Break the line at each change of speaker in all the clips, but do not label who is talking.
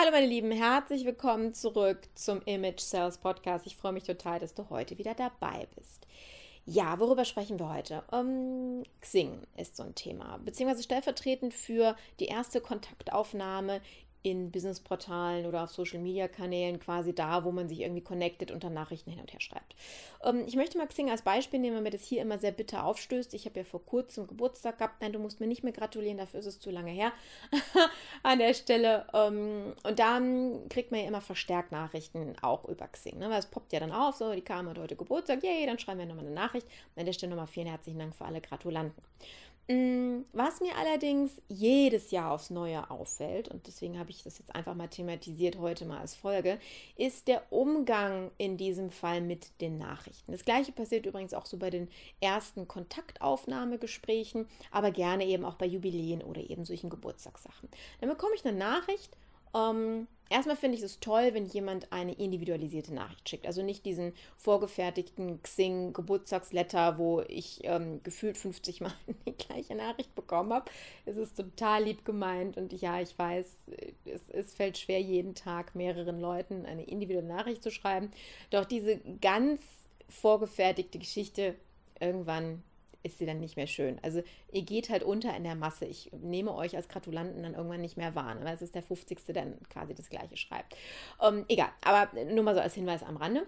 Hallo meine Lieben, herzlich willkommen zurück zum Image Sales Podcast. Ich freue mich total, dass du heute wieder dabei bist. Ja, worüber sprechen wir heute? Um, Xing ist so ein Thema, beziehungsweise stellvertretend für die erste Kontaktaufnahme in Businessportalen oder auf Social Media Kanälen quasi da, wo man sich irgendwie connectet und dann Nachrichten hin und her schreibt. Ähm, ich möchte mal Xing als Beispiel nehmen, weil mir das hier immer sehr bitter aufstößt. Ich habe ja vor kurzem Geburtstag gehabt. Nein, du musst mir nicht mehr gratulieren, dafür ist es zu lange her an der Stelle. Ähm, und dann kriegt man ja immer verstärkt Nachrichten auch über Xing. Ne? Weil es poppt ja dann auf, so, die kam heute Geburtstag, yay, dann schreiben wir nochmal eine Nachricht. an der Stelle nochmal vielen herzlichen Dank für alle Gratulanten. Mm, was mir allerdings jedes Jahr aufs Neue auffällt, und deswegen habe ich das jetzt einfach mal thematisiert heute mal als Folge, ist der Umgang in diesem Fall mit den Nachrichten. Das gleiche passiert übrigens auch so bei den ersten Kontaktaufnahmegesprächen, aber gerne eben auch bei Jubiläen oder eben solchen Geburtstagssachen. Dann bekomme ich eine Nachricht ähm, erstmal finde ich es toll, wenn jemand eine individualisierte Nachricht schickt. Also nicht diesen vorgefertigten Xing-Geburtstagsletter, wo ich ähm, gefühlt 50 Mal die gleiche Nachricht bekommen habe. Es ist total lieb gemeint und ja, ich weiß, es, es fällt schwer, jeden Tag mehreren Leuten eine individuelle Nachricht zu schreiben. Doch diese ganz vorgefertigte Geschichte irgendwann ist sie dann nicht mehr schön. Also ihr geht halt unter in der Masse. Ich nehme euch als Gratulanten dann irgendwann nicht mehr wahr, ne? weil es ist der 50. der dann quasi das gleiche schreibt. Ähm, egal, aber nur mal so als Hinweis am Rande.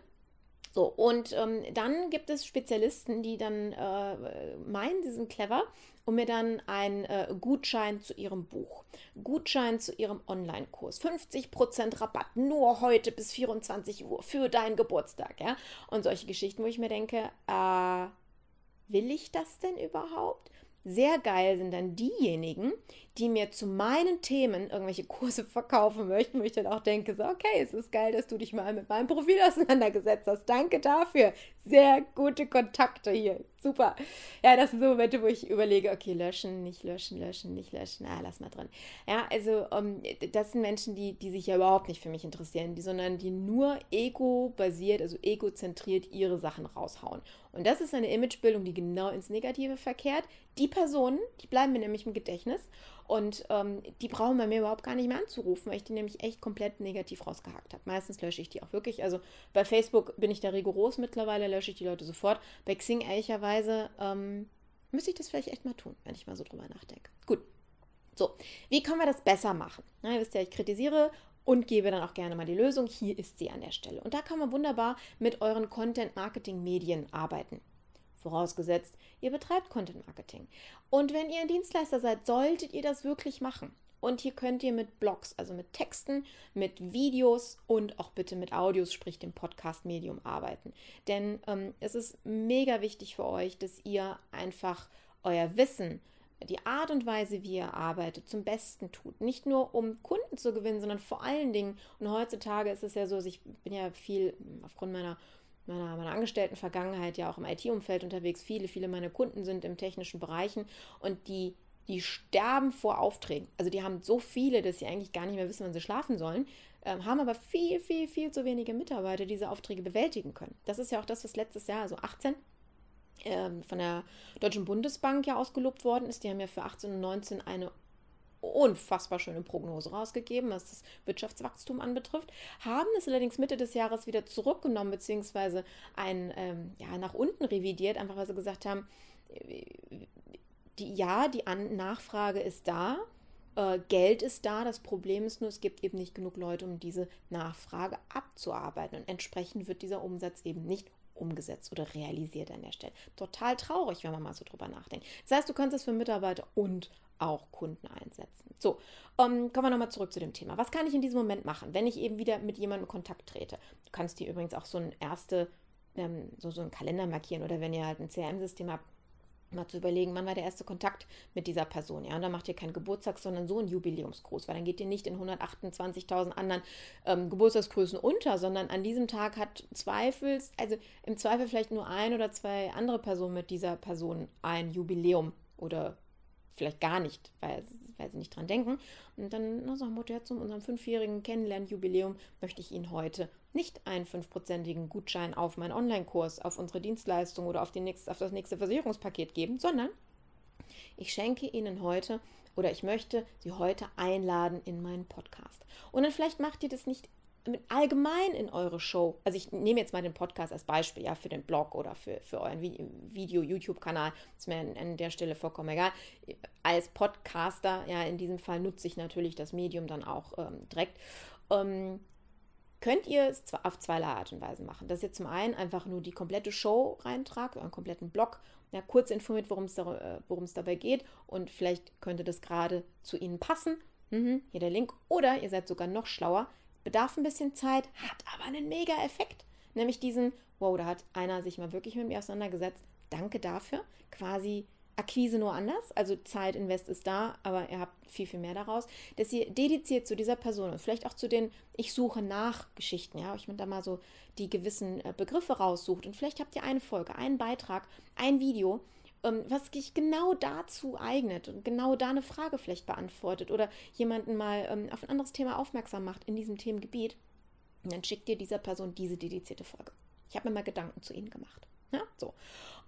So, und ähm, dann gibt es Spezialisten, die dann äh, meinen, sie sind clever und mir dann einen äh, Gutschein zu ihrem Buch, Gutschein zu ihrem Online-Kurs, 50% Rabatt nur heute bis 24 Uhr für deinen Geburtstag, ja. Und solche Geschichten, wo ich mir denke, äh, will ich das denn überhaupt? Sehr geil sind dann diejenigen, die mir zu meinen Themen irgendwelche Kurse verkaufen möchten, wo ich dann auch denke, so, okay, es ist geil, dass du dich mal mit meinem Profil auseinandergesetzt hast. Danke dafür. Sehr gute Kontakte hier. Super. Ja, das sind so Momente, wo ich überlege, okay, löschen, nicht löschen, löschen, nicht löschen. Ah, lass mal drin. Ja, also um, ähm, das sind Menschen, die, die sich ja überhaupt nicht für mich interessieren, die, sondern die nur ego-basiert, also egozentriert ihre Sachen raushauen. Und das ist eine Imagebildung, die genau ins Negative verkehrt. Die Personen, die bleiben mir nämlich im Gedächtnis und ähm, die brauchen bei mir überhaupt gar nicht mehr anzurufen, weil ich die nämlich echt komplett negativ rausgehackt habe. Meistens lösche ich die auch wirklich. Also bei Facebook bin ich da rigoros mittlerweile, lösche ich die Leute sofort. Bei Xing ehrlicherweise ähm, müsste ich das vielleicht echt mal tun, wenn ich mal so drüber nachdenke. Gut. So, wie können wir das besser machen? Na, ihr wisst ja, ich kritisiere und gebe dann auch gerne mal die Lösung. Hier ist sie an der Stelle. Und da kann man wunderbar mit euren Content-Marketing-Medien arbeiten. Vorausgesetzt, ihr betreibt Content Marketing. Und wenn ihr ein Dienstleister seid, solltet ihr das wirklich machen. Und hier könnt ihr mit Blogs, also mit Texten, mit Videos und auch bitte mit Audios, sprich dem Podcast-Medium arbeiten. Denn ähm, es ist mega wichtig für euch, dass ihr einfach euer Wissen, die Art und Weise, wie ihr arbeitet, zum Besten tut. Nicht nur, um Kunden zu gewinnen, sondern vor allen Dingen, und heutzutage ist es ja so, also ich bin ja viel aufgrund meiner meiner, meiner angestellten Vergangenheit ja auch im IT-Umfeld unterwegs. Viele, viele meiner Kunden sind im technischen Bereichen und die, die sterben vor Aufträgen. Also die haben so viele, dass sie eigentlich gar nicht mehr wissen, wann sie schlafen sollen, ähm, haben aber viel, viel, viel zu wenige Mitarbeiter, die diese Aufträge bewältigen können. Das ist ja auch das, was letztes Jahr, also 18, ähm, von der Deutschen Bundesbank ja ausgelobt worden ist. Die haben ja für 18 und 19 eine unfassbar schöne Prognose rausgegeben, was das Wirtschaftswachstum anbetrifft, haben es allerdings Mitte des Jahres wieder zurückgenommen, beziehungsweise ein, ähm, ja, nach unten revidiert, einfach weil sie gesagt haben, die, ja, die An Nachfrage ist da, äh, Geld ist da, das Problem ist nur, es gibt eben nicht genug Leute, um diese Nachfrage abzuarbeiten. Und entsprechend wird dieser Umsatz eben nicht umgesetzt oder realisiert an der Stelle. Total traurig, wenn man mal so drüber nachdenkt. Das heißt, du kannst es für Mitarbeiter und auch Kunden einsetzen. So, ähm, kommen wir nochmal zurück zu dem Thema. Was kann ich in diesem Moment machen, wenn ich eben wieder mit jemandem in Kontakt trete? Du kannst dir übrigens auch so ein erste, ähm, so, so einen Kalender markieren oder wenn ihr halt ein CRM-System habt, mal zu überlegen, wann war der erste Kontakt mit dieser Person. Ja, und dann macht ihr keinen Geburtstag, sondern so einen Jubiläumsgruß, weil dann geht ihr nicht in 128.000 anderen ähm, Geburtstagsgrößen unter, sondern an diesem Tag hat Zweifels, also im Zweifel vielleicht nur ein oder zwei andere Personen mit dieser Person ein Jubiläum oder vielleicht gar nicht, weil, weil sie nicht dran denken. Und dann na, sagen wir, ja, zu unserem fünfjährigen Kennenlernjubiläum möchte ich Ihnen heute nicht einen fünfprozentigen Gutschein auf meinen Online-Kurs, auf unsere Dienstleistung oder auf, nächste, auf das nächste Versicherungspaket geben, sondern ich schenke Ihnen heute oder ich möchte Sie heute einladen in meinen Podcast. Und dann vielleicht macht ihr das nicht allgemein in eure Show, also ich nehme jetzt mal den Podcast als Beispiel, ja, für den Blog oder für, für euren Video-YouTube-Kanal, ist mir an, an, der Stelle vollkommen egal. Als Podcaster, ja, in diesem Fall nutze ich natürlich das Medium dann auch ähm, direkt. Ähm, könnt ihr es auf zweierlei Art und Weise machen. Dass ihr zum einen einfach nur die komplette Show reintragt, euren kompletten Blog, ja, kurz informiert, worum es da, äh, dabei geht und vielleicht könnte das gerade zu Ihnen passen. Mhm, hier der Link. Oder ihr seid sogar noch schlauer bedarf ein bisschen Zeit, hat aber einen mega Effekt. Nämlich diesen, wow, da hat einer sich mal wirklich mit mir auseinandergesetzt. Danke dafür. Quasi Akquise nur anders. Also Zeit, Invest ist da, aber ihr habt viel, viel mehr daraus. Dass ihr dediziert zu dieser Person und vielleicht auch zu den Ich suche nach Geschichten, ja, euch da mal so die gewissen äh, Begriffe raussucht. Und vielleicht habt ihr eine Folge, einen Beitrag, ein Video, ähm, was sich genau dazu eignet und genau da eine Frage vielleicht beantwortet oder jemanden mal ähm, auf ein anderes Thema aufmerksam macht in diesem Themengebiet, und dann schickt ihr dieser Person diese dedizierte Folge. Ich habe mir mal Gedanken zu ihnen gemacht. Ja, so.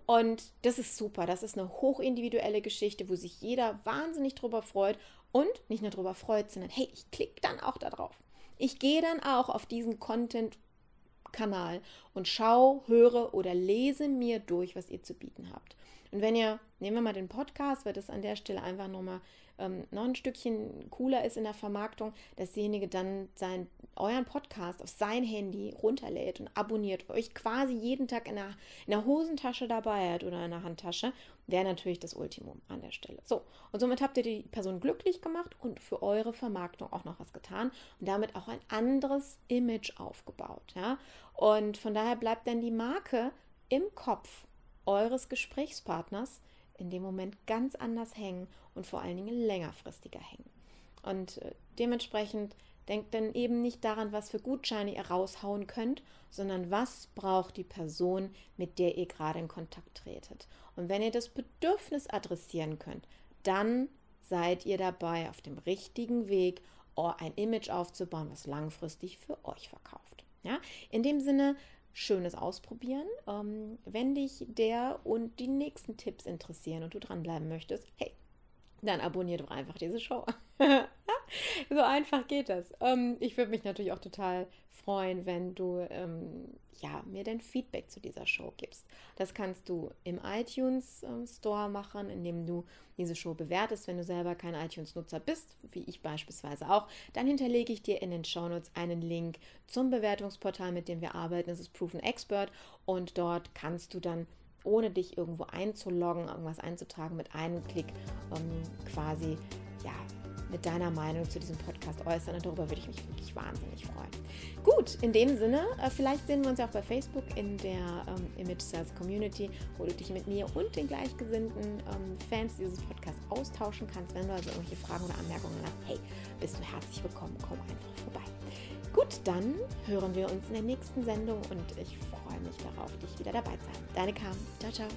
Und das ist super. Das ist eine hochindividuelle Geschichte, wo sich jeder wahnsinnig drüber freut und nicht nur drüber freut, sondern hey, ich klicke dann auch da drauf. Ich gehe dann auch auf diesen Content-Kanal und schaue, höre oder lese mir durch, was ihr zu bieten habt. Und wenn ihr, nehmen wir mal den Podcast, weil das an der Stelle einfach nochmal ähm, noch ein Stückchen cooler ist in der Vermarktung, dass derjenige dann sein, euren Podcast auf sein Handy runterlädt und abonniert, euch quasi jeden Tag in der, in der Hosentasche dabei hat oder in der Handtasche, wäre natürlich das Ultimum an der Stelle. So, und somit habt ihr die Person glücklich gemacht und für eure Vermarktung auch noch was getan und damit auch ein anderes Image aufgebaut. Ja? Und von daher bleibt dann die Marke im Kopf eures Gesprächspartners in dem Moment ganz anders hängen und vor allen Dingen längerfristiger hängen. Und äh, dementsprechend denkt dann eben nicht daran, was für Gutscheine ihr raushauen könnt, sondern was braucht die Person, mit der ihr gerade in Kontakt tretet. Und wenn ihr das Bedürfnis adressieren könnt, dann seid ihr dabei auf dem richtigen Weg, ein Image aufzubauen, was langfristig für euch verkauft. Ja? In dem Sinne schönes Ausprobieren. Ähm, wenn dich der und die nächsten Tipps interessieren und du dranbleiben möchtest, hey, dann abonnier doch einfach diese Show. so einfach geht das. Ähm, ich würde mich natürlich auch total freuen, wenn du ähm, ja, mir dein Feedback zu dieser Show gibst. Das kannst du im iTunes äh, Store machen, indem du diese Show bewertest. Wenn du selber kein iTunes-Nutzer bist, wie ich beispielsweise auch, dann hinterlege ich dir in den Shownotes einen Link zum Bewertungsportal, mit dem wir arbeiten. Das ist Proven Expert und dort kannst du dann ohne dich irgendwo einzuloggen, irgendwas einzutragen, mit einem Klick ähm, quasi ja, mit deiner Meinung zu diesem Podcast äußern und darüber würde ich mich wirklich wahnsinnig freuen. Gut, in dem Sinne, äh, vielleicht sehen wir uns ja auch bei Facebook in der ähm, Image Sales Community, wo du dich mit mir und den gleichgesinnten ähm, Fans dieses Podcasts austauschen kannst. Wenn du also irgendwelche Fragen oder Anmerkungen hast, hey, bist du herzlich willkommen, komm einfach vorbei. Gut, dann hören wir uns in der nächsten Sendung und ich freue mich darauf, dich wieder dabei zu haben. Deine Kam, Ciao, ciao.